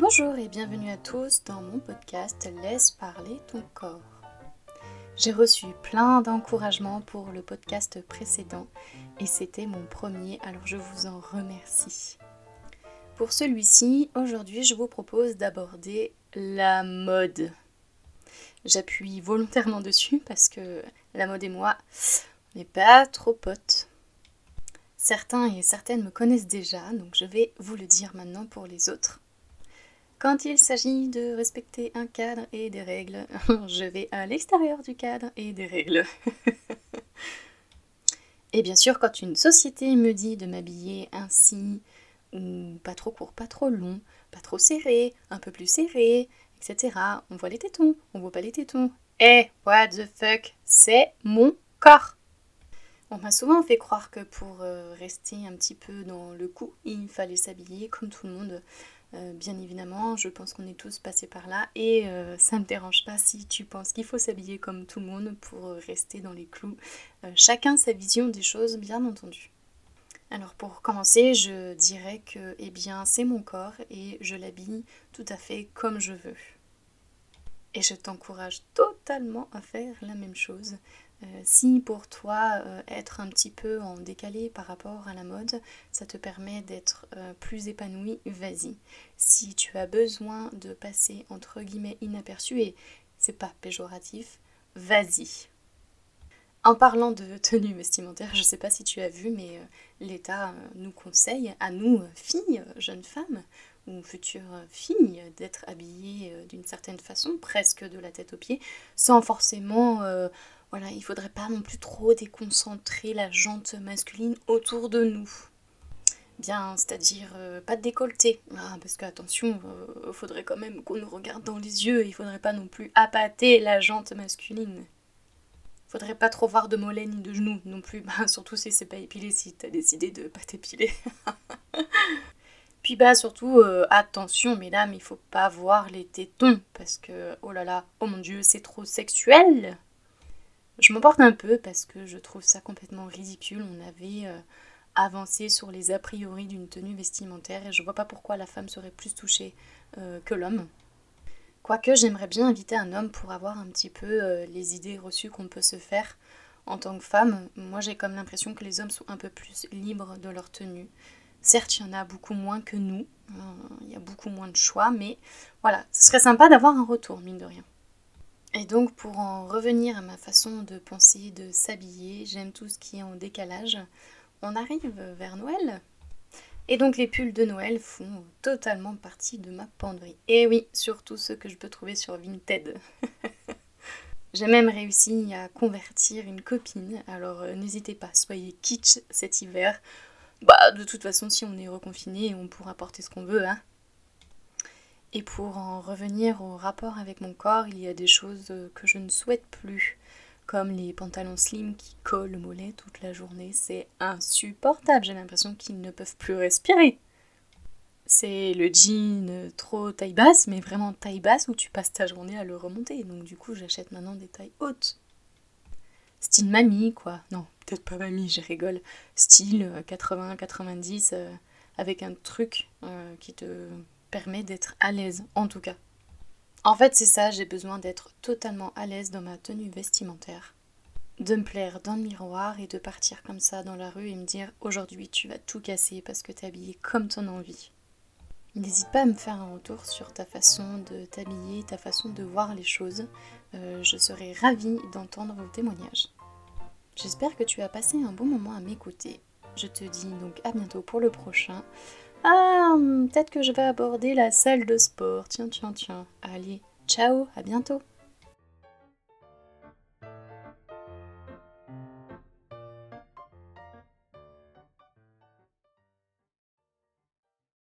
Bonjour et bienvenue à tous dans mon podcast Laisse parler ton corps. J'ai reçu plein d'encouragements pour le podcast précédent et c'était mon premier, alors je vous en remercie. Pour celui-ci, aujourd'hui je vous propose d'aborder la mode. J'appuie volontairement dessus parce que la mode et moi, on n'est pas trop potes. Certains et certaines me connaissent déjà, donc je vais vous le dire maintenant pour les autres. Quand il s'agit de respecter un cadre et des règles, je vais à l'extérieur du cadre et des règles. et bien sûr, quand une société me dit de m'habiller ainsi, ou pas trop court, pas trop long, pas trop serré, un peu plus serré, etc., on voit les tétons, on voit pas les tétons. Eh, what the fuck, c'est mon corps on m'a souvent fait croire que pour euh, rester un petit peu dans le coup, il fallait s'habiller comme tout le monde. Euh, bien évidemment, je pense qu'on est tous passés par là et euh, ça ne me dérange pas si tu penses qu'il faut s'habiller comme tout le monde pour rester dans les clous. chacun sa vision des choses, bien entendu. Alors pour commencer, je dirais que eh bien, c'est mon corps et je l'habille tout à fait comme je veux. Et je t'encourage totalement à faire la même chose. Euh, si pour toi euh, être un petit peu en décalé par rapport à la mode, ça te permet d'être euh, plus épanoui, vas-y. Si tu as besoin de passer entre guillemets inaperçu, et c'est pas péjoratif, vas-y. En parlant de tenue vestimentaire, je sais pas si tu as vu, mais l'État nous conseille, à nous, filles, jeunes femmes, ou futures filles, d'être habillées d'une certaine façon, presque de la tête aux pieds, sans forcément voilà, il faudrait pas non plus trop déconcentrer la jante masculine autour de nous. Bien, c'est-à-dire euh, pas de décolleté. Ah, parce que attention, euh, faudrait quand même qu'on nous regarde dans les yeux, il faudrait pas non plus appâter la jante masculine. Faudrait pas trop voir de mollets ni de genoux non plus, bah, surtout si c'est pas épilé, si t'as décidé de pas t'épiler. Puis bah surtout, euh, attention mesdames, il faut pas voir les tétons, parce que, oh là là, oh mon dieu, c'est trop sexuel je m'emporte un peu parce que je trouve ça complètement ridicule. On avait euh, avancé sur les a priori d'une tenue vestimentaire et je vois pas pourquoi la femme serait plus touchée euh, que l'homme. Quoique j'aimerais bien inviter un homme pour avoir un petit peu euh, les idées reçues qu'on peut se faire en tant que femme. Moi j'ai comme l'impression que les hommes sont un peu plus libres de leur tenue. Certes, il y en a beaucoup moins que nous, il y a beaucoup moins de choix, mais voilà, ce serait sympa d'avoir un retour, mine de rien. Et donc pour en revenir à ma façon de penser, de s'habiller, j'aime tout ce qui est en décalage. On arrive vers Noël. Et donc les pulls de Noël font totalement partie de ma penderie. Et oui, surtout ceux que je peux trouver sur Vinted. J'ai même réussi à convertir une copine, alors euh, n'hésitez pas, soyez kitsch cet hiver. Bah de toute façon si on est reconfiné, on pourra porter ce qu'on veut, hein. Et pour en revenir au rapport avec mon corps, il y a des choses que je ne souhaite plus, comme les pantalons slim qui collent le mollet toute la journée. C'est insupportable, j'ai l'impression qu'ils ne peuvent plus respirer. C'est le jean trop taille basse, mais vraiment taille basse où tu passes ta journée à le remonter. Donc du coup, j'achète maintenant des tailles hautes. Style mamie, quoi. Non, peut-être pas mamie, je rigole. Style 80-90, euh, euh, avec un truc euh, qui te permet d'être à l'aise, en tout cas. En fait, c'est ça, j'ai besoin d'être totalement à l'aise dans ma tenue vestimentaire. De me plaire dans le miroir et de partir comme ça dans la rue et me dire aujourd'hui tu vas tout casser parce que t'es habillée comme ton envie. N'hésite pas à me faire un retour sur ta façon de t'habiller, ta façon de voir les choses. Euh, je serai ravie d'entendre vos témoignages. J'espère que tu as passé un bon moment à m'écouter. Je te dis donc à bientôt pour le prochain. Ah, peut-être que je vais aborder la salle de sport. Tiens, tiens, tiens. Allez, ciao, à bientôt.